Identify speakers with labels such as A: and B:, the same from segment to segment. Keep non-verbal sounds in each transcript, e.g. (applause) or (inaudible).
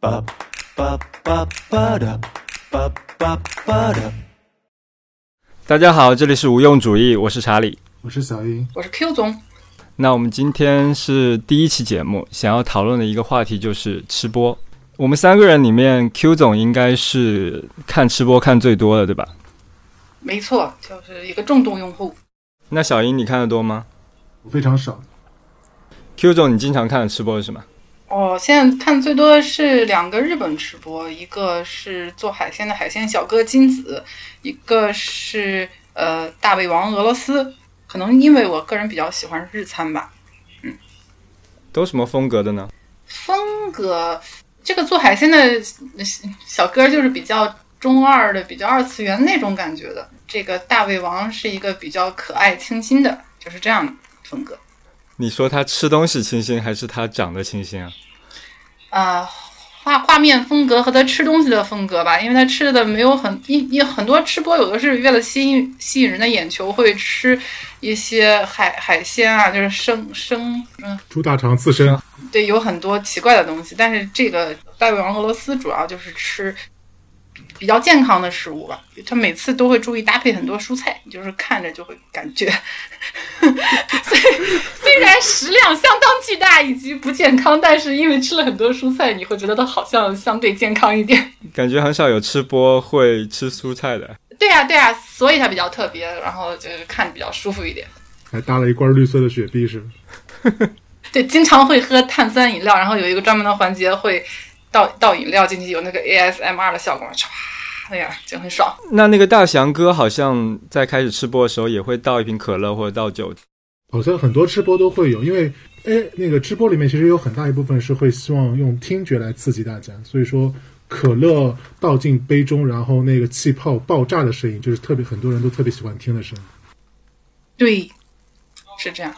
A: ba ba ba ba da ba ba ba da
B: 大家好，这里是无用主义，我是查理。
C: 我是小英，
D: 我是 Q 总，
B: 那我们今天是第一期节目，想要讨论的一个话题就是吃播。我们三个人里面，Q 总应该是看吃播看最多的，对吧？
D: 没错，就是一个重度用户。
B: 那小英你看的多吗
C: 我非常少。
B: ？Q 总你经常看的吃播是吗？
D: 哦，现在看最多的是两个日本吃播，一个是做海鲜的海鲜小哥金子，一个是呃大胃王俄罗斯。可能因为我个人比较喜欢日餐吧，嗯
B: 都什么风格的呢？
D: 风格这个做海鲜的小哥就是比较中二的，比较二次元那种感觉的。这个大胃王是一个比较可爱清新的，就是这样的风格。
B: 你说他吃东西清新，还是他长得清新啊？
D: 啊、画画面风格和他吃东西的风格吧，因为他吃的没有很，因因很多吃播有的是为了吸引吸引人的眼球，会吃一些海海鲜啊，就是生生，嗯，
C: 猪大肠刺身，
D: 对，有很多奇怪的东西。但是这个大胃王俄罗斯主要就是吃比比较健康的食物吧，他每次都会注意搭配很多蔬菜，你就是看着就会感觉，(laughs) 虽虽然食量相当巨大以及不健康，但是因为吃了很多蔬菜，你会觉得它好像相对健康一点。
B: 感觉很少有吃播会吃蔬菜的。
D: 对呀、对呀、所以它比较特别，然后就是看着比较舒服一点。
C: 还搭了一罐绿色的雪碧，是吧？(laughs)
D: 对，经常会喝碳酸饮料，然后有一个专门的环节会倒倒饮料进去，有那个 ASMR 的效果，唰，那样就很爽。
B: 那那个大翔哥好像在开始吃播的时候也会倒一瓶可乐或者倒酒。
C: 好像很多吃播都会有，因为哎，那个吃播里面其实有很大一部分是会希望用听觉来刺激大家，所以说可乐倒进杯中，然后那个气泡爆炸的声音，就是特别很多人都特别喜欢听的声音。
D: 对，是这样。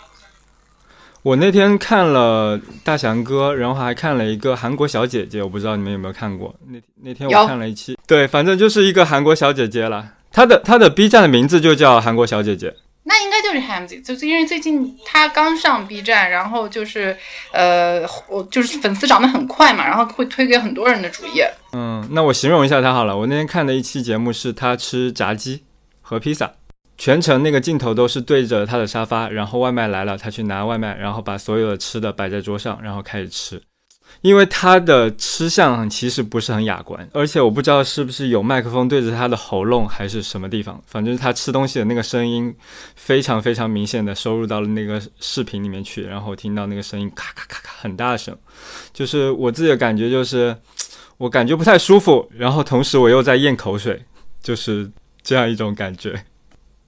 B: 我那天看了大翔哥，然后还看了一个韩国小姐姐，我不知道你们有没有看过。那那天我看了一期，对，反正就是一个韩国小姐姐了。她的她的 B 站的名字就叫韩国小姐姐。
D: 那应该就是 Hamzy，就是因为最近他刚上 B 站，然后就是呃，我就是粉丝涨得很快嘛，然后会推给很多人的主页。
B: 嗯，那我形容一下她好了。我那天看的一期节目是她吃炸鸡和披萨，全程那个镜头都是对着他的沙发，然后外卖来了，他去拿外卖，然后把所有的吃的摆在桌上，然后开始吃。因为他的吃相其实不是很雅观，而且我不知道是不是有麦克风对着他的喉咙还是什么地方，反正他吃东西的那个声音非常非常明显的收入到了那个视频里面去，然后听到那个声音咔咔咔咔很大声，就是我自己的感觉就是。我感觉不太舒服，然后同时我又在咽口水，就是这样一种感觉。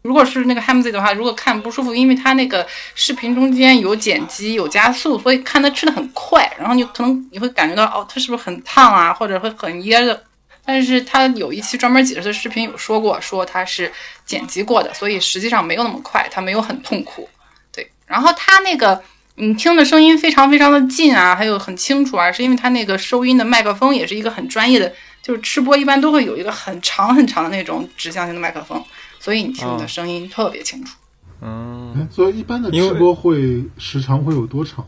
D: 如果是那个 Hamzy 的话，如果看不舒服，因为他那个视频中间有剪辑、有加速，所以看他吃的很快，然后你可能你会感觉到哦，他是不是很烫啊，或者会很噎的。但是他有一期专门解释的视频有说过，说他是剪辑过的，所以实际上没有那么快，他没有很痛苦。对，然后他那个你听的声音非常非常的近啊，还有很清楚啊，是因为他那个收音的麦克风也是一个很专业的，就是吃播一般都会有一个很长很长的那种指向性的麦克风，所以你听的声音特别清楚。
B: 嗯，
C: 哎，所以一般的吃播会时长会有多长？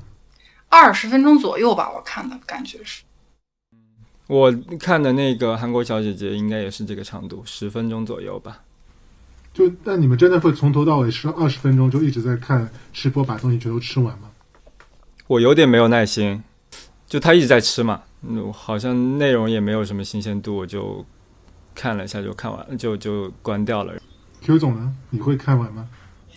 D: 二十分钟左右吧，我看的感觉是。
B: 我看的那个韩国小姐姐应该也是这个长度，十分钟左右吧。
C: 就但你们真的会从头到尾吃二十分钟就一直在看吃播，把东西全都吃完吗？
B: 我有点没有耐心，就她一直在吃嘛，嗯，好像内容也没有什么新鲜度，我就看了一下就看完，就就关掉了。
C: Q 总呢？你会看完吗？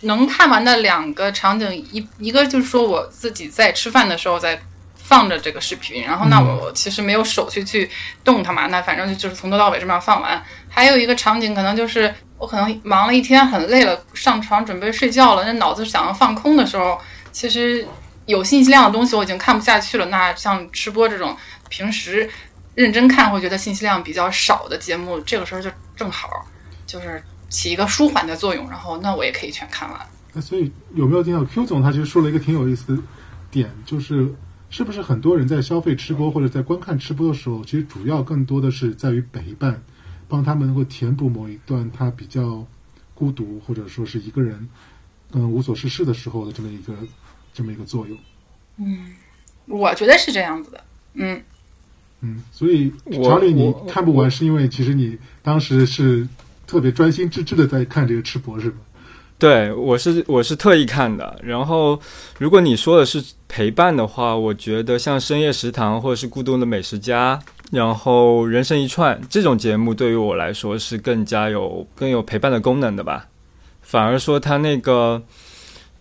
D: 能看完的两个场景，一一个就是说我自己在吃饭的时候在放着这个视频，然后那我我其实没有手去去动它嘛，那反正就就是从头到尾这么样放完。还有一个场景可能就是我可能忙了一天很累了，上床准备睡觉了，那脑子想要放空的时候，其实有信息量的东西我已经看不下去了。那像吃播这种平时认真看会觉得信息量比较少的节目，这个时候就正好就是起一个舒缓的作用，然后那我也可以全看完。
C: 那所以有没有听到 Q 总他其实说了一个挺有意思的点，就是是不是很多人在消费吃播或者在观看吃播的时候，其实主要更多的是在于陪伴，帮他们能够填补某一段他比较孤独或者说是一个人嗯无所事事的时候的这么一个这么一个作用。
D: 嗯我觉得是这样子的，嗯，
C: 嗯，所以
B: 我
C: 查理，你看不完是因为其实你当时是特别专心致志的在看这个吃播，是吧？
B: 对，我是我是特意看的。然后，如果你说的是陪伴的话，我觉得像深夜食堂或者是孤独的美食家，然后人生一串这种节目，对于我来说是更加有更有陪伴的功能的吧。反而说他那个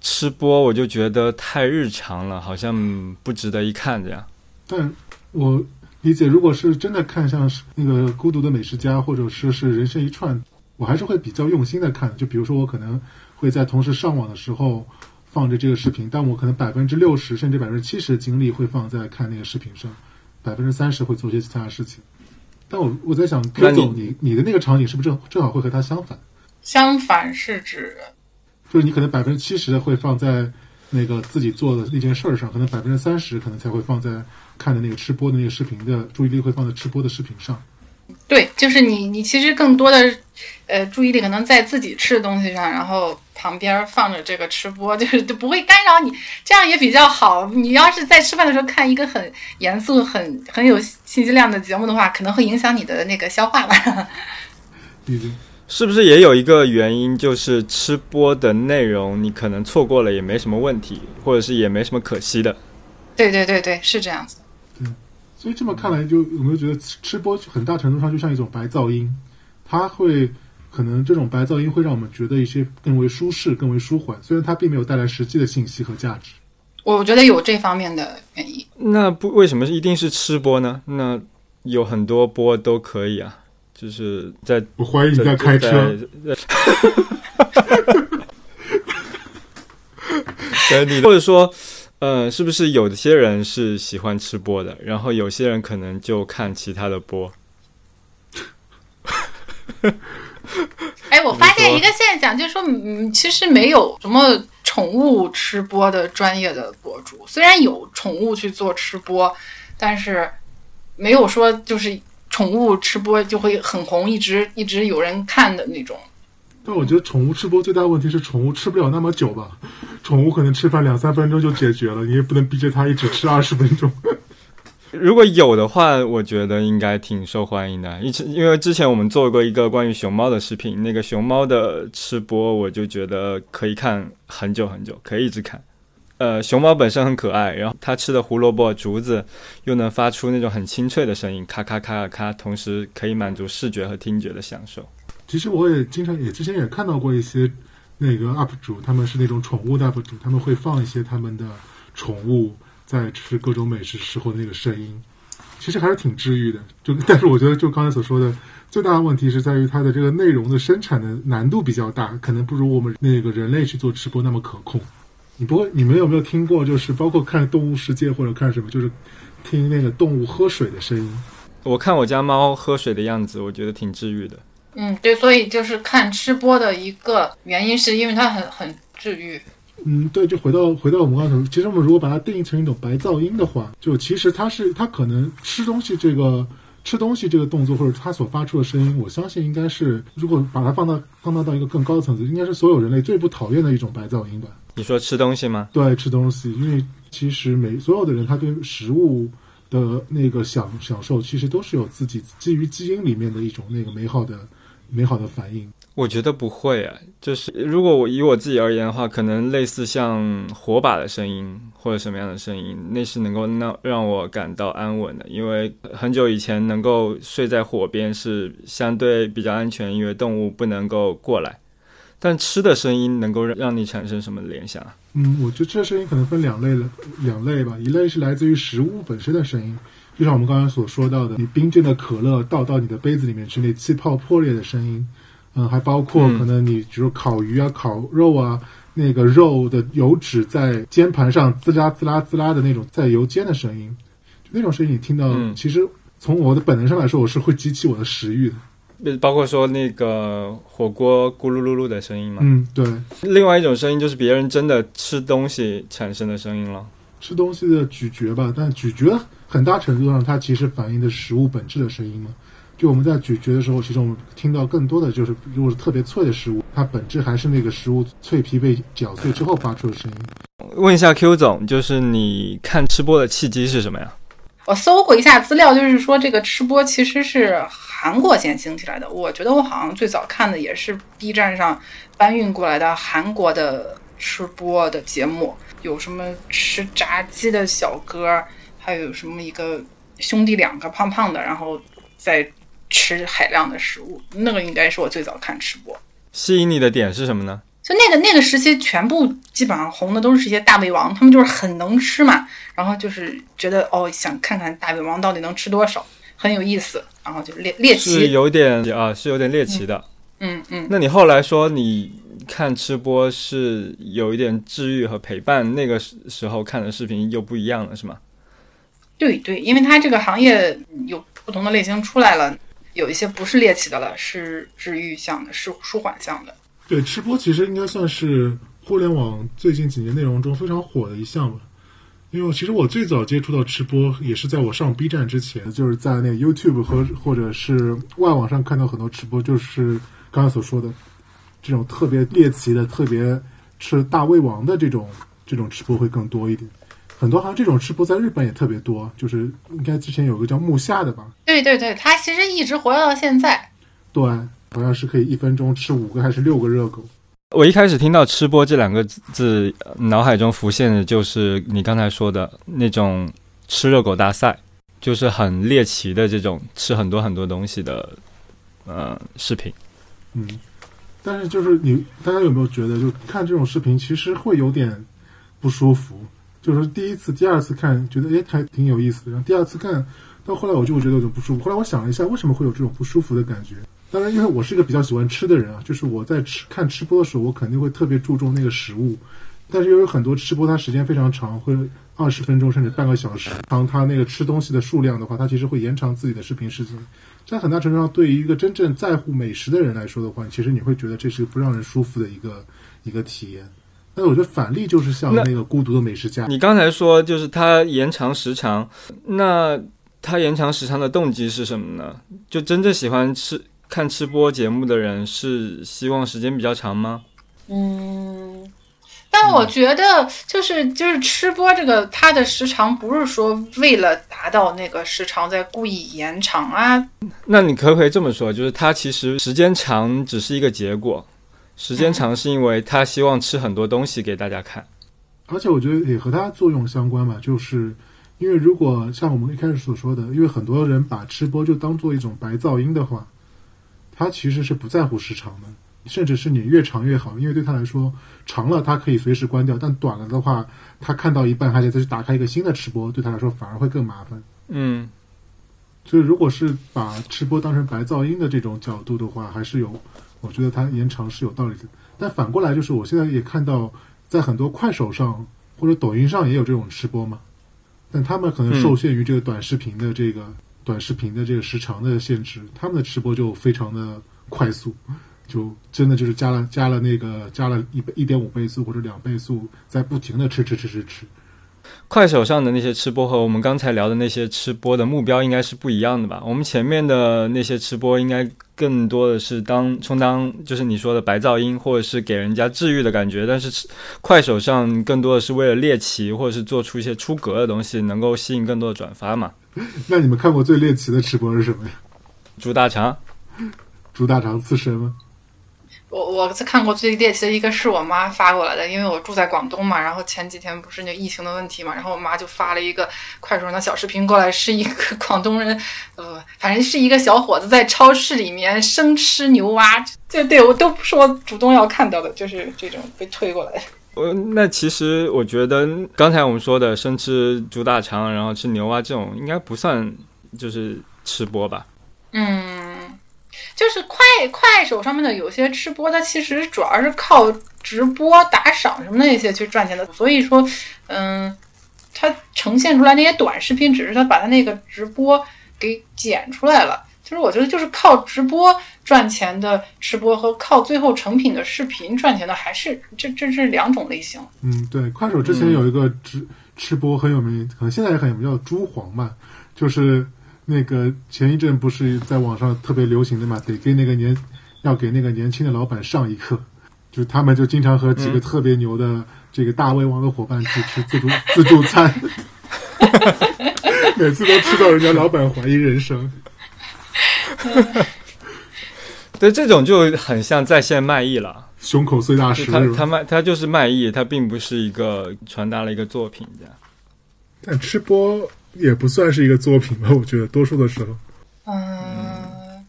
B: 吃播，我就觉得太日常了，好像不值得一看这样。
C: 但我理解，如果是真的看像是那个孤独的美食家，或者是是人生一串，我还是会比较用心的看。就比如说，我可能会在同时上网的时候放着这个视频，但我可能百分之六十甚至百分之七十的精力会放在看那个视频上，百分之三十会做些其他的事情。但我我在想
B: 你
C: 总，你你的那个场景是不是正正好会和他相反？
D: 相反是指
C: 就是你可能百分之七十的会放在那个自己做的那件事儿上，可能百分之三十可能才会放在看的那个吃播的那个视频的注意力会放在吃播的视频上。
D: 对，就是你你其实更多的呃注意力可能在自己吃的东西上，然后旁边放着这个吃播，就是 (laughs) 就不会干扰你，这样也比较好。你要是在吃饭的时候看一个很严肃、很很有信息量的节目的话，可能会影响你的那个消化吧。
C: 对对，
B: 是不是也有一个原因，就是吃播的内容你可能错过了也没什么问题，或者是也没什么可惜的？
D: 对对对对，是这样子。
C: 所以这么看来，就有没有觉得吃吃播很大程度上就像一种白噪音？它会可能这种白噪音会让我们觉得一些更为舒适、更为舒缓，虽然它并没有带来实际的信息和价值。
D: 我觉得有这方面的原因。
B: 那不为什么一定是吃播呢？那有很多播都可以啊，就是在
C: 我怀疑你在开车，
B: 在在你或者说，呃，是不是有些人是喜欢吃播的，然后有些人可能就看其他的播？
D: 哎，我发现一个现象，就是说，嗯，其实没有什么宠物吃播的专业的博主，虽然有宠物去做吃播，但是没有说就是宠物吃播就会很红，一直一直有人看的那种。
C: 但我觉得宠物吃播最大的问题是宠物吃不了那么久吧，宠物可能吃饭两三分钟就解决了，你也不能逼着它一直吃二十分钟。(laughs)
B: 如果有的话，我觉得应该挺受欢迎的。一因为之前我们做过一个关于熊猫的视频，那个熊猫的吃播，我就觉得可以看很久很久，可以一直看。呃，熊猫本身很可爱，然后它吃的胡萝卜、竹子又能发出那种很清脆的声音，咔咔咔咔咔，同时可以满足视觉和听觉的享受。
C: 其实我也经常也之前也看到过一些那个 UP 主，他们是那种宠物的 UP 主，他们会放一些他们的宠物在吃各种美食时候的那个声音，其实还是挺治愈的。就但是我觉得就刚才所说的，最大的问题是在于它的这个内容的生产的难度比较大，可能不如我们那个人类去做直播那么可控。你不会，你们有没有听过？就是包括看《动物世界》或者看什么，就是听那个动物喝水的声音。
B: 我看我家猫喝水的样子，我觉得挺治愈的。
D: 嗯，对，所以就是看吃播的一个原因，是因为它很很治愈。
C: 嗯，对，就回到回到我们刚才，其实我们如果把它定义成一种白噪音的话，就其实它是它可能吃东西这个吃东西这个动作，或者它所发出的声音，我相信应该是如果把它放到放大到一个更高的层次，应该是所有人类最不讨厌的一种白噪音吧。
B: 你说吃东西吗？
C: 对，吃东西，因为其实每所有的人他对食物的那个享享受，其实都是有自己基于基因里面的一种那个美好的美好的反应。
B: 我觉得不会啊，就是如果我以我自己而言的话，可能类似像火把的声音或者什么样的声音，那是能够让让我感到安稳的。因为很久以前能够睡在火边是相对比较安全，因为动物不能够过来。但吃的声音能够让让你产生什么联想啊？
C: 嗯，我觉得这声音可能分两类了，两类吧。一类是来自于食物本身的声音，就像我们刚才所说到的，你冰镇的可乐倒到你的杯子里面去，那气泡破裂的声音。嗯，还包括可能你比如烤鱼啊、烤肉啊，那个肉的油脂在煎盘上滋啦滋啦滋啦的那种在油煎的声音，就那种声音你听到，
B: 嗯
C: 其实从我的本能上来说，我是会激起我的食欲的。
B: 呃包括说那个火锅咕噜噜噜的声音嘛。
C: 嗯，对，
B: 另外一种声音就是别人真的吃东西产生的声音了。
C: 吃东西的咀嚼吧，但咀嚼很大程度上它其实反映的食物本质的声音嘛。就我们在咀嚼的时候，其实我们听到更多的就是，如果是特别脆的食物，它本质还是那个食物脆皮被搅碎之后发出的声音。
B: 问一下 Q 总，就是你看吃播的契机是什么呀？
D: 我搜过一下资料，就是说这个吃播其实是韩国先兴起来的。我觉得我好像最早看的也是 B 站上搬运过来的韩国的吃播的节目，有什么吃炸鸡的小哥，还有什么一个兄弟两个胖胖的，然后在吃海量的食物，那个应该是我最早看吃播。
B: 吸引你的点是什么呢？
D: 就那个那个时期，全部基本上红的都是一些大胃王，他们就是很能吃嘛，然后就是觉得哦，想看看大胃王到底能吃多少，很有意思，然后就猎猎奇
B: 是
D: 奇，
B: 有点啊，是有点猎奇的。
D: 嗯嗯，
B: 那你后来说你看吃播是有一点治愈和陪伴，那个时时候看的视频又不一样了，是吗？
D: 对对，因为它这个行业有不同的类型出来了，有一些不是猎奇的了，是治愈向的，是舒缓向的。
C: 对，吃播其实应该算是互联网最近几年内容中非常火的一项吧。因为其实我最早接触到吃播也是在我上 B 站之前，就是在那个 YouTube 和或者是外网上看到很多吃播，就是刚才所说的这种特别猎奇的、特别吃大胃王的这种这种吃播会更多一点。很多好像这种吃播在日本也特别多，就是应该之前有个叫木下的吧，
D: 对对对，它其实一直活跃到现在。
C: 对，好像是可以一分钟吃五个还是六个热狗。
B: 我一开始听到“吃播”这两个字，脑海中浮现的就是你刚才说的那种吃热狗大赛，就是很猎奇的这种吃很多很多东西的呃视频。
C: 嗯，但是就是你大家有没有觉得，就看这种视频其实会有点不舒服？就是第一次、第二次看觉得哎还挺有意思的，然后第二次看到后来我就会觉得有点不舒服。后来我想了一下，为什么会有这种不舒服的感觉？当然，因为我是一个比较喜欢吃的人啊，就是我在吃看吃播的时候，我肯定会特别注重那个食物。但是又有很多吃播，它时间非常长，会二十分钟甚至半个小时。当它那个吃东西的数量的话，它其实会延长自己的视频时间。在很大程度上，对于一个真正在乎美食的人来说的话，其实你会觉得这是不让人舒服的一个一个体验。但我觉得反例就是像
B: 那
C: 那个孤独的美食家，
B: 你刚才说就是它延长时长，那它延长时长的动机是什么呢？就真正喜欢吃看吃播节目的人是希望时间比较长吗？
D: 嗯，但我觉得就是就是吃播这个，它的时长不是说为了达到那个时长在故意延长啊。
B: 那你可不可以这么说，就是它其实时间长只是一个结果，时间长是因为他希望吃很多东西给大家看。
C: 而且我觉得也和它作用相关吧，就是因为如果像我们一开始所说的，因为很多人把吃播就当做一种白噪音的话，他其实是不在乎时长的，甚至是你越长越好，因为对他来说，长了他可以随时关掉，但短了的话，他看到一半还得再去打开一个新的吃播，对他来说反而会更麻烦。
B: 嗯，
C: 所以如果是把吃播当成白噪音的这种角度的话，还是有，我觉得它延长是有道理的。但反过来就是，我现在也看到，在很多快手上或者抖音上也有这种吃播嘛，但他们可能受限于这个短视频的这个、短视频的这个时长的限制，他们的吃播就非常的快速，就真的就是加了加了那个加了一倍一点五倍速或者两倍速，在不停的吃吃吃吃吃。
B: 快手上的那些吃播和我们刚才聊的那些吃播的目标应该是不一样的吧？我们前面的那些吃播应该更多的是当充当就是你说的白噪音，或者是给人家治愈的感觉，但是快手上更多的是为了猎奇，或者是做出一些出格的东西，能够吸引更多的转发嘛。(laughs)
C: 那你们看过最猎奇的吃播是什么呀？
B: 猪大肠，
C: 猪大肠刺身吗？
D: 我我看过最猎奇的一个是我妈发过来的，因为我住在广东嘛，然后前几天不是那疫情的问题嘛，然后我妈就发了一个快手上的小视频过来，是一个广东人，呃，反正是一个小伙子在超市里面生吃牛蛙，就对我都不是我主动要看到的，就是这种被推过来的。
B: 呃，那其实我觉得刚才我们说的生吃猪大肠，然后吃牛蛙这种，应该不算就是吃播吧？
D: 嗯，就是快快手上面的有些吃播，它其实主要是靠直播打赏什么的那些去赚钱的，所以说，嗯，它呈现出来那些短视频，只是它把它那个直播给剪出来了。就是我觉得，就是靠直播赚钱的吃播和靠最后成品的视频赚钱的，还是这这是两种类型。
C: 嗯，对，快手之前有一个吃吃播很有名，可能现在也很有名，叫猪黄嘛，就是那个前一阵不是在网上特别流行的嘛，得给那个年要给那个年轻的老板上一课，就他们就经常和几个特别牛的这个大胃王的伙伴去吃自助自助餐，(laughs) 每次都吃到人家老板怀疑人生。
B: 对，这种就很像在线卖艺了。
C: 胸口碎大
B: 石他
C: 石？
B: 他卖他就是卖艺，他并不是一个传达了一个作品这样。
C: 但吃播也不算是一个作品吧，我觉得多数的时候。
D: 嗯，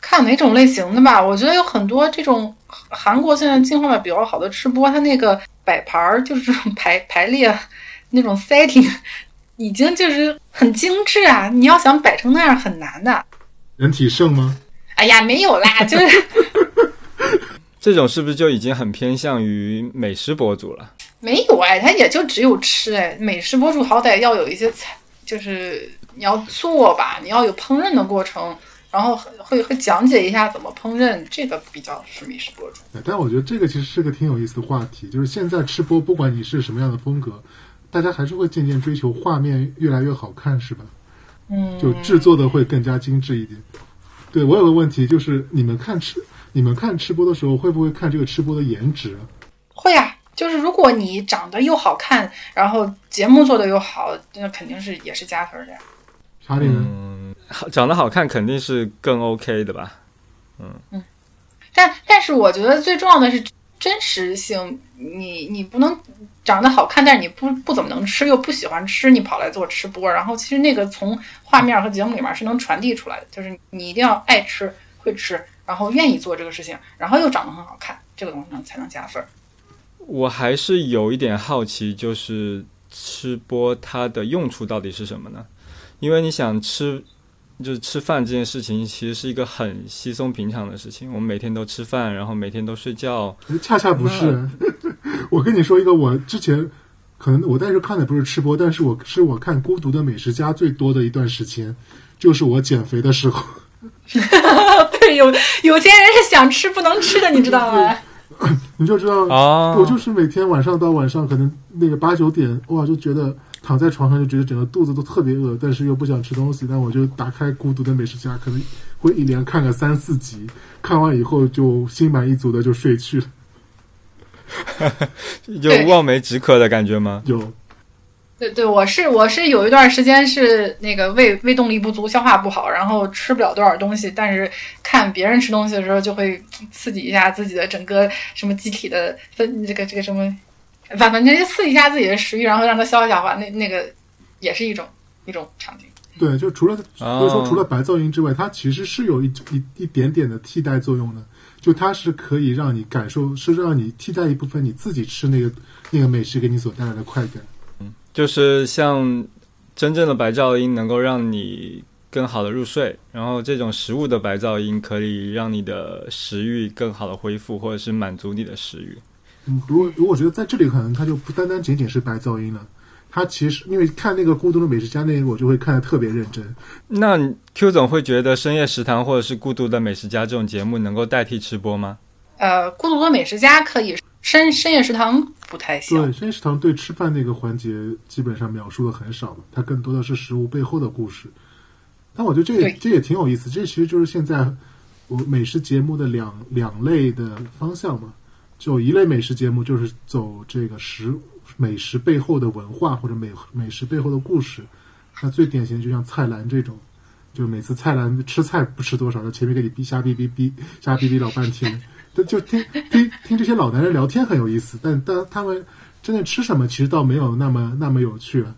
D: 看哪种类型的吧。我觉得有很多这种韩国现在进化的比较好的吃播，它那个摆盘儿就是这种排排列那种 setting，已经就是很精致啊。你要想摆成那样很难的。
C: 人体盛吗？
D: 哎呀，没有啦，就是 (laughs)
B: 这种是不是就已经很偏向于美食博主了？
D: 没有哎，他也就只有吃哎。美食博主好歹要有一些菜，就是你要做吧，你要有烹饪的过程，然后会会讲解一下怎么烹饪，这个比较是美食博主。
C: 对但我觉得这个其实是个挺有意思的话题，就是现在吃播，不管你是什么样的风格，大家还是会渐渐追求画面越来越好看，是吧？
D: 嗯，
C: 就制作的会更加精致一点。对我有个问题，就是你们看吃你们看吃播的时候，会不会看这个吃播的颜值啊？
D: 会啊，就是如果你长得又好看，然后节目做的又好，那肯定是也是加分的呀。
C: 查理呢？
B: 嗯，好长得好看肯定是更 OK 的吧？
D: 嗯嗯但但是我觉得最重要的是真实性，你你不能长得好看，但是你不不怎么能吃，又不喜欢吃，你跑来做吃播，然后其实那个从画面和节目里面是能传递出来的，就是你一定要爱吃、会吃，然后愿意做这个事情，然后又长得很好看，这个东西能才能加分。
B: 我还是有一点好奇，就是吃播它的用处到底是什么呢？因为你想吃，就是吃饭这件事情，其实是一个很稀松平常的事情。我们每天都吃饭，然后每天都睡觉，
C: 恰恰不是。(laughs) 我跟你说一个，我之前可能我当时看的不是吃播，但是我是我看《孤独的美食家》最多的一段时间，就是我减肥的时候。(laughs)
D: 对，有有些人是想吃不能吃的，你知道吗？(laughs)
C: 你就知道，
B: 哦
C: 我就是每天晚上到晚上，可能那个八九点，哇，就觉得躺在床上就觉得整个肚子都特别饿，但是又不想吃东西，那我就打开《孤独的美食家》，可能会一连看个三四集，看完以后就心满意足的就睡去了。(laughs)
B: 有望梅止渴的感觉吗？
C: 有，
D: 对对，我是我是有一段时间是那个胃胃动力不足，消化不好，然后吃不了多少东西，但是看别人吃东西的时候，就会刺激一下自己的整个什么机体的分这个这个什么，反反正就刺激一下自己的食欲，然后让它消化消化，那那个也是一种一种场景。
C: 对，就除了所以说除了白噪音之外，它其实是有一一一点点的替代作用的。就它是可以让你感受，是让你替代一部分你自己吃那个那个美食给你所带来的快感。
B: 就是像真正的白噪音能够让你更好的入睡，然后这种食物的白噪音可以让你的食欲更好的恢复，或者是满足你的食欲。
C: 嗯，如果如果觉得在这里可能它就不单单仅仅是白噪音了，它其实因为看那个《孤独的美食家》那个，我就会看得特别认真。
B: 那 Q 总会觉得深夜食堂或者是孤独的美食家这种节目能够代替吃播吗？
D: 呃，孤独的美食家可以，深深夜食堂不太行。
C: 对，深夜食堂对吃饭那个环节基本上描述的很少了，它更多的是食物背后的故事。但我觉得这也这也挺有意思，这其实就是现在我美食节目的两两类的方向嘛。就一类美食节目就是走这个食美食背后的文化或者美美食背后的故事。那最典型的就像蔡澜这种，就每次蔡澜吃菜不吃多少，在前面给你逼瞎逼逼逼瞎逼逼老半天，就就听听听这些老男人聊天很有意思，但但他们真的吃什么其实倒没有那么那么有趣了。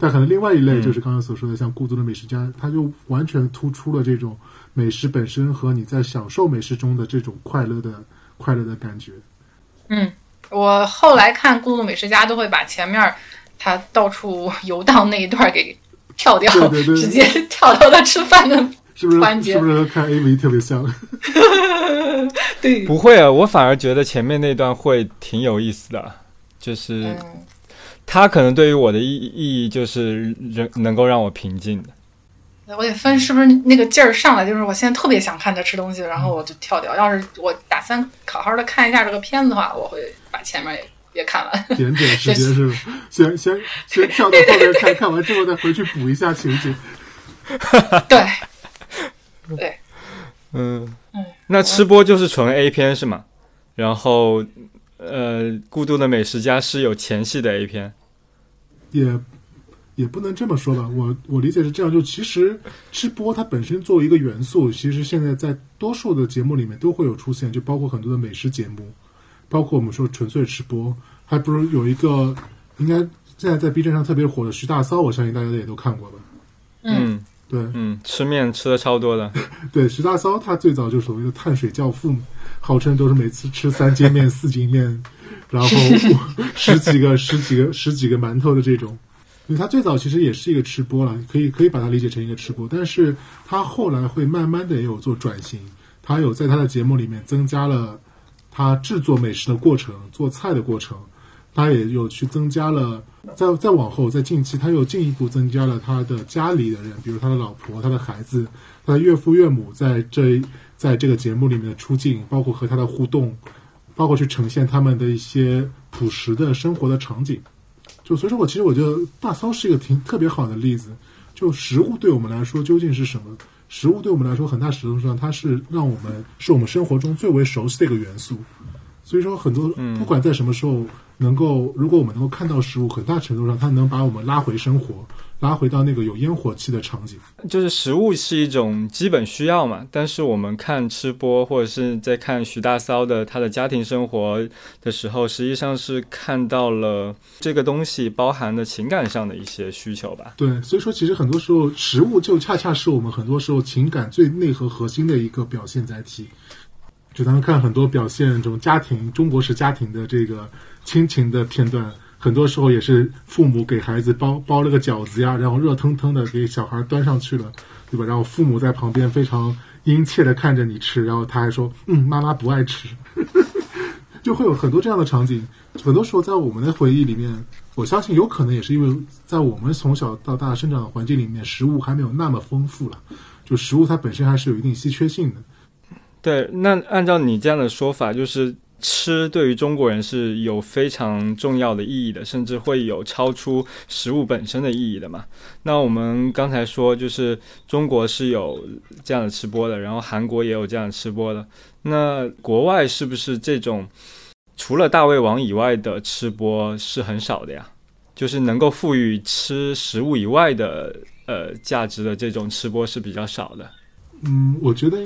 C: 但可能另外一类就是刚刚所说的，像《孤独的美食家》，他就完全突出了这种美食本身和你在享受美食中的这种快乐的快乐的感觉。
D: 嗯，我后来看《孤独美食家》都会把前面他到处游荡那一段给跳掉，
C: 对对对
D: 直接跳到他吃饭的。
C: 是不是
D: 环节
C: 是不是和看 AV 特别像？(laughs) (laughs)
D: 对，
B: 不会啊，我反而觉得前面那段会挺有意思的，就是
D: 嗯，
B: 它可能对于我的意意义就是人能够让我平静的。
D: 我得分是不是那个劲儿上来，就是我现在特别想看他吃东西，然后我就跳掉。要是我打算好好的看一下这个片子的话，我会把前面也也看完。
C: 点点时间是吧？(laughs) 先先先跳到后面看，看完之后再回去补一下情节。
D: 对，对，
B: 嗯
D: 嗯，
B: 那吃播就是纯 A 片是吗？然后呃，孤独的美食家是有前戏的 A 片。
C: 也也不能这么说吧，我我理解是这样，就其实吃播它本身作为一个元素，其实现在在多数的节目里面都会有出现，就包括很多的美食节目，包括我们说纯粹吃播，还不如有一个应该现在在 B 站上特别火的徐大骚，我相信大家也都看过吧？
B: 嗯
C: 对。
B: 嗯，吃面吃的超多的，(laughs)
C: 对，徐大骚他最早就所谓的碳水教父嘛，号称都是每次吃三斤面、(laughs) 四斤面，然后 (laughs) 十几个、十几个、十几个馒头的这种。因为他最早其实也是一个吃播了，可以可以把它理解成一个吃播，但是他后来会慢慢的也有做转型，他有在他的节目里面增加了他制作美食的过程、做菜的过程，他也有去增加了，再再往后，在近期他又进一步增加了他的家里的人，比如他的老婆、他的孩子、他的岳父岳母在这在这个节目里面的出镜，包括和他的互动，包括去呈现他们的一些朴实的生活的场景。就所以说我其实我觉得大骚是一个挺特别好的例子。就食物对我们来说究竟是什么？食物对我们来说，很大程度上它是让我们是我们生活中最为熟悉的一个元素。所以说，很多不管在什么时候，能够如果我们能够看到食物，很大程度上它能把我们拉回生活，拉回到那个有烟火气的场景。
B: 就是食物是一种基本需要嘛，但是我们看吃播或者是在看徐大骚的他的家庭生活的时候，实际上是看到了这个东西包含的情感上的一些需求吧。
C: 对，所以说其实很多时候，食物就恰恰是我们很多时候情感最内核核心的一个表现载体。就咱们看很多表现这种家庭中国式家庭的这个亲情的片段，很多时候也是父母给孩子包包了个饺子呀，然后热腾腾的给小孩端上去了，对吧？然后父母在旁边非常殷切的看着你吃，然后他还说：“嗯，妈妈不爱吃。(laughs) ”就会有很多这样的场景。很多时候在我们的回忆里面，我相信有可能也是因为在我们从小到大生长的环境里面，食物还没有那么丰富了，就食物它本身还是有一定稀缺性的。
B: 对，那按照你这样的说法，就是吃对于中国人是有非常重要的意义的，甚至会有超出食物本身的意义的嘛？那我们刚才说，就是中国是有这样的吃播的，然后韩国也有这样的吃播的。那国外是不是这种除了大胃王以外的吃播是很少的呀？就是能够赋予吃食物以外的呃价值的这种吃播是比较少的。
C: 嗯，我觉得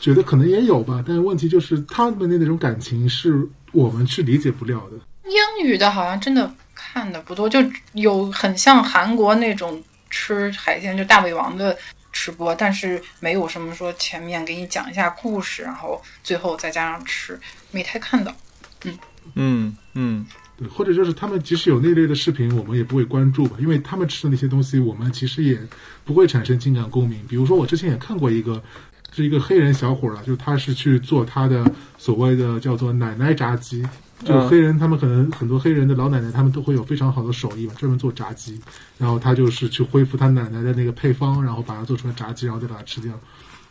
C: 觉得可能也有吧，但是问题就是他们的那种感情是我们是理解不了的。
D: 英语的好像真的看的不多，就有很像韩国那种吃海鲜就大胃王的吃播，但是没有什么说前面给你讲一下故事，然后最后再加上吃，没太看到。
B: 嗯嗯
C: 对，或者就是他们即使有那类的视频，我们也不会关注吧，因为他们吃的那些东西，我们其实也不会产生情感共鸣。比如说，我之前也看过一个，是一个黑人小伙儿啊，就他是去做他的所谓的叫做奶奶炸鸡。就
B: 嗯
C: 黑人，他们可能很多黑人的老奶奶，他们都会有非常好的手艺嘛，专门做炸鸡。然后他就是去恢复他奶奶的那个配方，然后把它做出来炸鸡，然后再把它吃掉。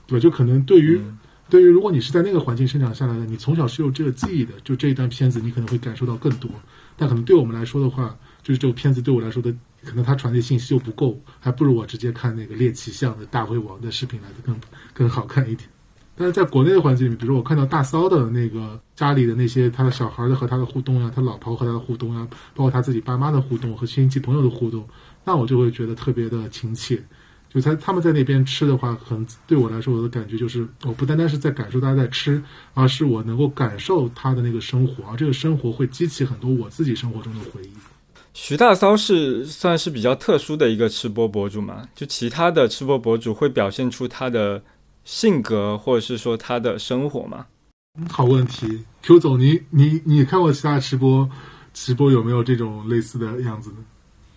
C: 对吧，就可能对于、对于如果你是在那个环境生长下来的，你从小是有这个记忆的，就这一段片子你可能会感受到更多。但可能对我们来说的话，就是这个片子对我来说的，可能他传递信息又不够，还不如我直接看那个猎奇像的大胃王的视频来的更更好看一点。但是在国内的环境里面，比如我看到大骚的那个家里的那些他的小孩的和他的互动呀，他老婆和他的互动呀，包括他自己爸妈的互动和亲戚朋友的互动，那我就会觉得特别的亲切。就他他们在那边吃的话，很对我来说，我的感觉就是，我不单单是在感受大家在吃，而是我能够感受他的那个生活，而这个生活会激起很多我自己生活中的回忆。
B: 徐大骚是算是比较特殊的一个吃播博主嘛？就其他的吃播博主会表现出他的性格，或者是说他的生活嘛？
C: 好问题，Q 总，你你你看过其他吃播，直播有没有这种类似的样子呢？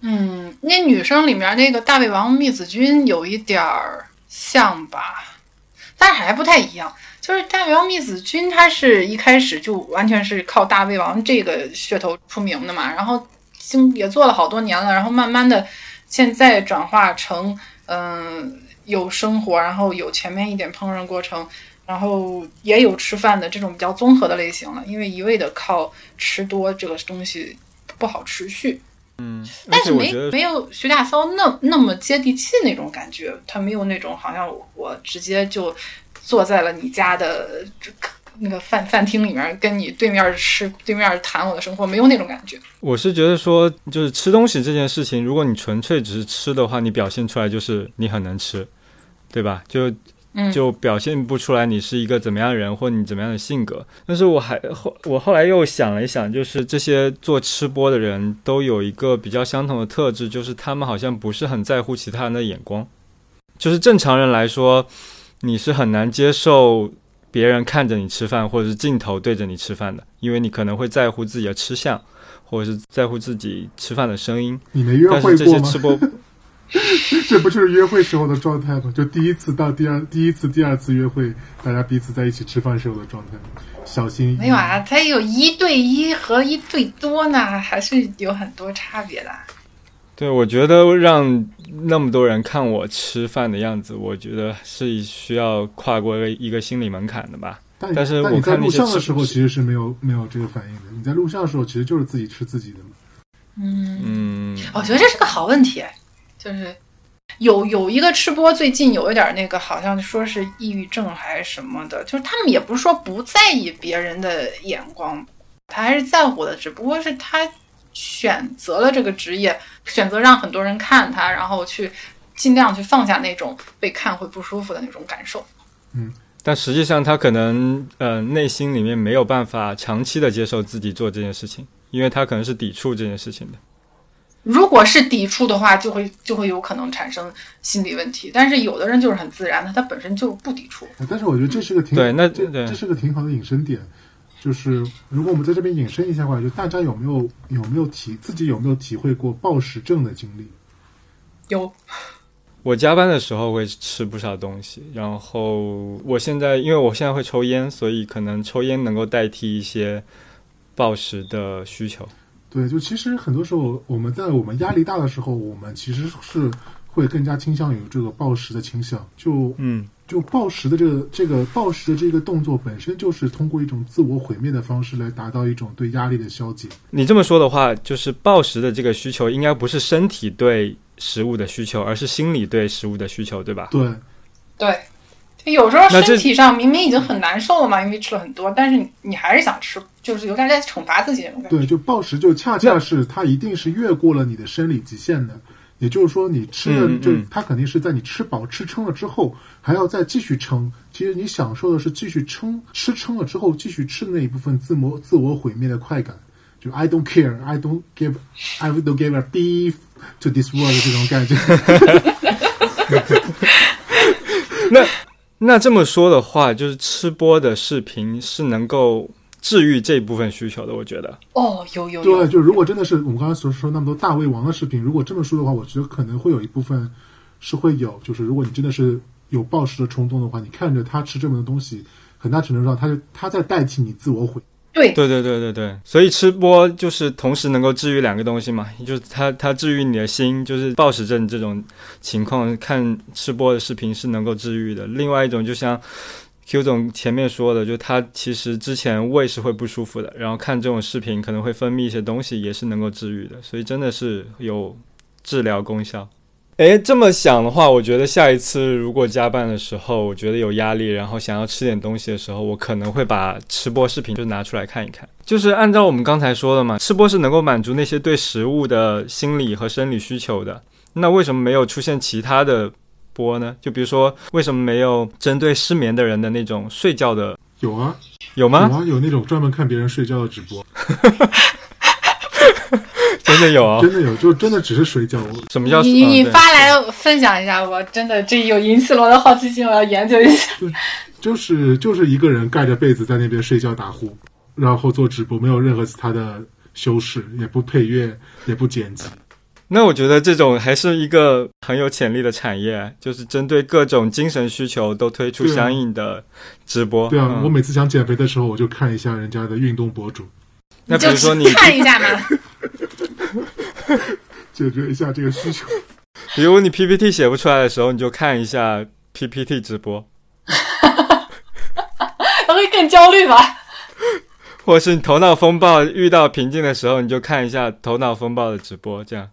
D: 嗯，那女生里面那个大胃王密子君有一点儿像吧，但是还不太一样。就是大胃王密子君，她是一开始就完全是靠大胃王这个噱头出名的嘛，然后经也做了好多年了，然后慢慢的现在转化成嗯、有生活，然后有前面一点烹饪过程。然后也有吃饭的这种比较综合的类型了，因为一味的靠吃多这个东西不好持续。
B: 嗯，
D: 但是没没有徐大骚那那么接地气那种感觉，他没有那种好像我直接就坐在了你家的那个饭饭厅里面跟你对面吃对面谈我的生活，没有那种感觉。
B: 我是觉得说，就是吃东西这件事情，如果你纯粹只是吃的话，你表现出来就是你很能吃，对吧？就
D: 嗯
B: 就表现不出来你是一个怎么样的人，或你怎么样的性格。但是我还后我后来又想了一想，就是这些做吃播的人都有一个比较相同的特质，就是他们好像不是很在乎其他人的眼光。就是正常人来说，你是很难接受别人看着你吃饭，或者是镜头对着你吃饭的，因为你可能会在乎自己的吃相，或者是在乎自己吃饭的声音。
C: 你没约
B: 但是这
C: 会过吗？
B: 些吃播，(laughs)
C: 这不就是约会时候的状态吗？就第一次到第二第一次、第二次约会，大家彼此在一起吃饭时候的状态，小心翼翼。
D: 没有啊，它有一对一和一对多呢，还是有很多差别的。
B: 对我觉得让那么多人看我吃饭的样子，我觉得是需要跨过一个心理门槛的吧。
C: 但
B: 但是
C: 但你在
B: 我看那些
C: 录像的时候其实是没有没有这个反应的。你在录像的时候其实就是自己吃自己的嘛。
D: 嗯，
B: 嗯，
D: 我觉得这是个好问题，就是有有一个吃播最近有一点那个，好像说是抑郁症还是什么的，就是他们也不是说不在意别人的眼光，他还是在乎的，只不过是他选择了这个职业，选择让很多人看他，然后去尽量去放下那种被看会不舒服的那种感受。
B: 嗯但实际上他可能呃内心里面没有办法长期的接受自己做这件事情，因为他可能是抵触这件事情的。
D: 如果是抵触的话，就会就会有可能产生心理问题。但是有的人就是很自然的，他本身就不抵触。
C: 但是我觉得这是个挺
B: 对那
C: 这
B: 对
C: 这是个挺好的引申点。就是如果我们在这边引申一下的话，就大家有没有有没有体自己有没有体会过暴食症的经历？
D: 有
B: 我加班的时候会吃不少东西，然后我现在因为我现在会抽烟，所以可能抽烟能够代替一些暴食的需求。
C: 对，就其实很多时候我们在我们压力大的时候，我们其实是会更加倾向于这个暴食的倾向。就
B: 嗯，
C: 就暴食的这个这个暴食的这个动作本身就是通过一种自我毁灭的方式来达到一种对压力的消解。
B: 你这么说的话，就是暴食的这个需求应该不是身体对食物的需求，而是心理对食物的需求，对吧？
C: 对，
D: 对，就有时候身体上明明已经很难受了嘛，因为吃了很多，但是你你还是想吃，就是有点在惩罚自己那种感觉。
C: 对，就暴食就恰恰是它一定是越过了你的生理极限的，也就是说你吃的就它肯定是在你吃饱吃撑了之后还要再继续撑。其实你享受的是继续撑，吃撑了之后继续吃的那一部分自我自我毁灭的快感。就 I don't care, I don't give, I don't give a beef to this world 这种感觉。(laughs)
B: 那那这么说的话，就是吃播的视频是能够治愈这部分需求的，我觉得。
D: 哦，有有
C: 对，就如果真的是我们刚才所说那么多大胃王的视频，如果这么说的话，我觉得可能会有一部分是会有，就是如果你真的是有暴食的冲动的话，你看着他吃这么多东西，很大程度上他就他在代替你自我毁。
D: 对
B: 对对对对对，所以吃播就是同时能够治愈两个东西嘛，就是它它治愈你的心，就是暴食症这种情况，看吃播的视频是能够治愈的。另外一种就像 Q 总前面说的，就他其实之前胃是会不舒服的，然后看这种视频可能会分泌一些东西，也是能够治愈的，所以真的是有治疗功效。诶，这么想的话，我觉得下一次如果加班的时候，我觉得有压力，然后想要吃点东西的时候，我可能会把吃播视频就拿出来看一看。就是按照我们刚才说的嘛，吃播是能够满足那些对食物的心理和生理需求的。那为什么没有出现其他的播呢？就比如说，为什么没有针对失眠的人的那种睡觉的？
C: 有啊，
B: 有吗？
C: 有啊，有那种专门看别人睡觉的直播，(laughs)
B: 真的有啊、
C: 真的有，就真的只是睡觉。
B: 什么叫
D: 你你发来分享一下，我真的这有引起了我的好奇心，我要研究一下。(laughs)
C: 就是就是一个人盖着被子在那边睡觉打呼，然后做直播，没有任何其他的修饰，也不配乐，也不剪辑。
B: 那我觉得这种还是一个很有潜力的产业，就是针对各种精神需求都推出相应的直播。
C: 对啊，
B: 嗯
C: 我每次想减肥的时候，我就看一下人家的运动博主，
B: 那比如说你，
D: 看一下嘛，(laughs)
C: 解决一下这个需求。
B: 比如你 PPT 写不出来的时候，你就看一下 PPT 直播，他 (laughs)
D: 会更焦虑吧？
B: 或者是你头脑风暴遇到瓶颈的时候，你就看一下头脑风暴的直播，这样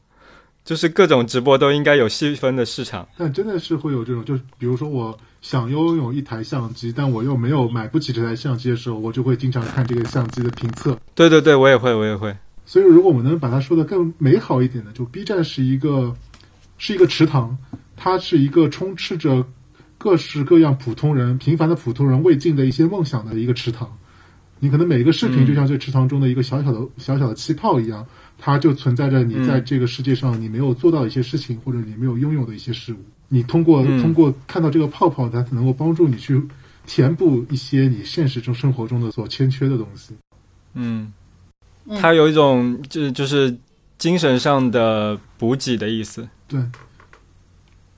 B: 就是各种直播都应该有细分的市场。
C: 但真的是会有这种，就是比如说我想拥有一台相机，但我又没有买不起这台相机的时候，我就会经常看这个相机的评测。
B: 对对对，我也会，我也会。
C: 所以，如果我们能把它说的更美好一点的，就 B 站是一个是一个池塘，它是一个充斥着各式各样普通人、平凡的普通人未尽的一些梦想的一个池塘。你可能每一个视频就像这池塘中的一个小小的、小小的气泡一样，它就存在着你在这个世界上你没有做到的一些事情，或者你没有拥有的一些事物。你通过
B: 嗯
C: 通过看到这个泡泡，它能够帮助你去填补一些你现实中生活中的所欠缺的东西。
B: 嗯，
D: 嗯
B: 它有一种就是就是精神上的补给的意思。
C: 对，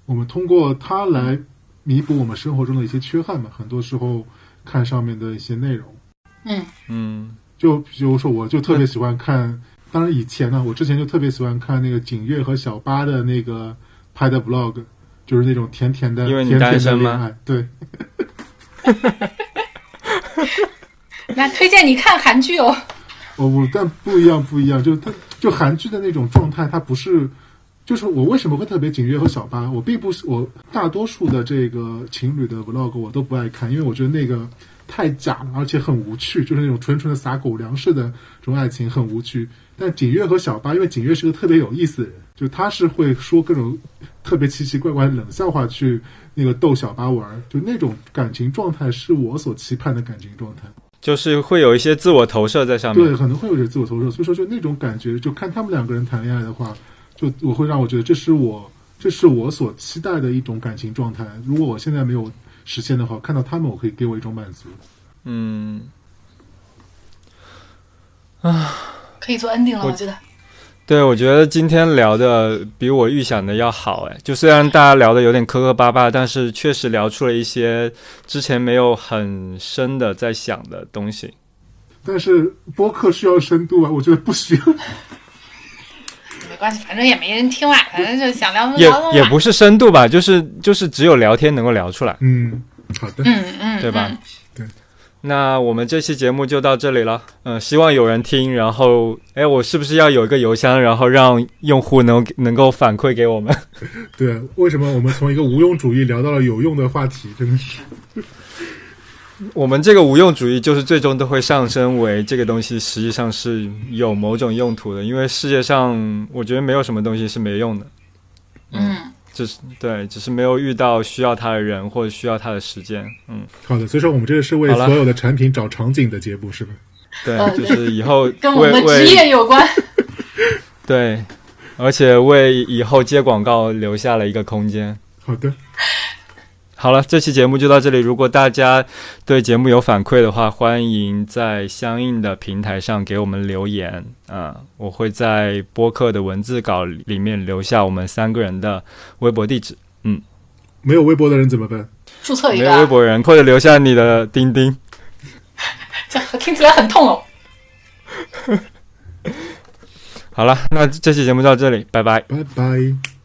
C: 我们通过它来弥补我们生活中的一些缺憾嘛。很多时候看上面的一些内容，
D: 嗯
B: 嗯
C: 就比如说，我就特别喜欢看。当然以前呢，我之前就特别喜欢看那个景月和小八的那个拍的 vlog，就是那种甜甜的、
B: 因为你
C: 甜甜的
B: 单身吗
C: 恋爱。对，(laughs)
D: 那推荐你看韩剧哦。
C: 我我但不一样，不一样，就是它就韩剧的那种状态，它不是。就是我为什么会特别景月和小八？我并不是我大多数的这个情侣的 vlog 我都不爱看，因为我觉得那个太假了，而且很无趣，就是那种纯纯的撒狗粮式的这种爱情很无趣。但景月和小八，因为景月是个特别有意思的人，就他是会说各种特别奇奇怪怪的冷笑话去那个逗小八玩儿，就那种感情状态是我所期盼的感情状态。
B: 就是会有一些自我投射在上面。
C: 对，可能会有点自我投射，所以说就那种感觉，就看他们两个人谈恋爱的话，就我会让我觉得这是我这是我所期待的一种感情状态。如果我现在没有实现的话，看到他们，我可以给我一种满足。
B: 嗯，
D: 可以做 ending 了，
B: 我
D: 我觉得。
B: 对，我觉得今天聊的比我预想的要好哎。就虽然大家聊的有点磕磕巴巴，但是确实聊出了一些之前没有很深的在想的东西。
C: 但是播客需要深度啊，我觉得不需要。(laughs)
D: 没关系，反正也没人听嘛，反正就想聊就
B: 也
D: 聊嘛。
B: 也不是深度吧，就是就是只有聊天能够聊出来，
C: 嗯，好的，
D: 嗯嗯，
B: 对吧？
D: 嗯
B: 那我们这期节目就到这里了，嗯、希望有人听，然后，哎，我是不是要有一个邮箱，然后让用户能能够反馈给我们？(laughs)
C: 对，为什么我们从一个无用主义聊到了有用的话题？真的是，(laughs)
B: 我们这个无用主义就是最终都会上升为这个东西实际上是有某种用途的，因为世界上我觉得没有什么东西是没用的，
D: 嗯，
B: 只是对，只是没有遇到需要它的人或者需要它的时间，嗯，
C: 好的。所以说，我们这个是为
B: 了
C: 所有的产品找场景的节目，是吧？
B: 对，
D: 呃
B: 就是以后 (laughs)
D: 跟我们的职
B: 为为
D: 业有关。(laughs)
B: 对，而且为以后接广告留下了一个空间。
C: 好的，
B: 好了，这期节目就到这里。如果大家对节目有反馈的话，欢迎在相应的平台上给我们留言啊、我会在播客的文字稿里面留下我们三个人的微博地址。
C: 嗯没有微博的人怎么办？
D: 注册一
B: 没有微，博人，或者留下你的钉钉。
D: 这听起来很痛哦。(laughs)
B: 好了，那这期节目到这里，拜拜。
C: 拜拜。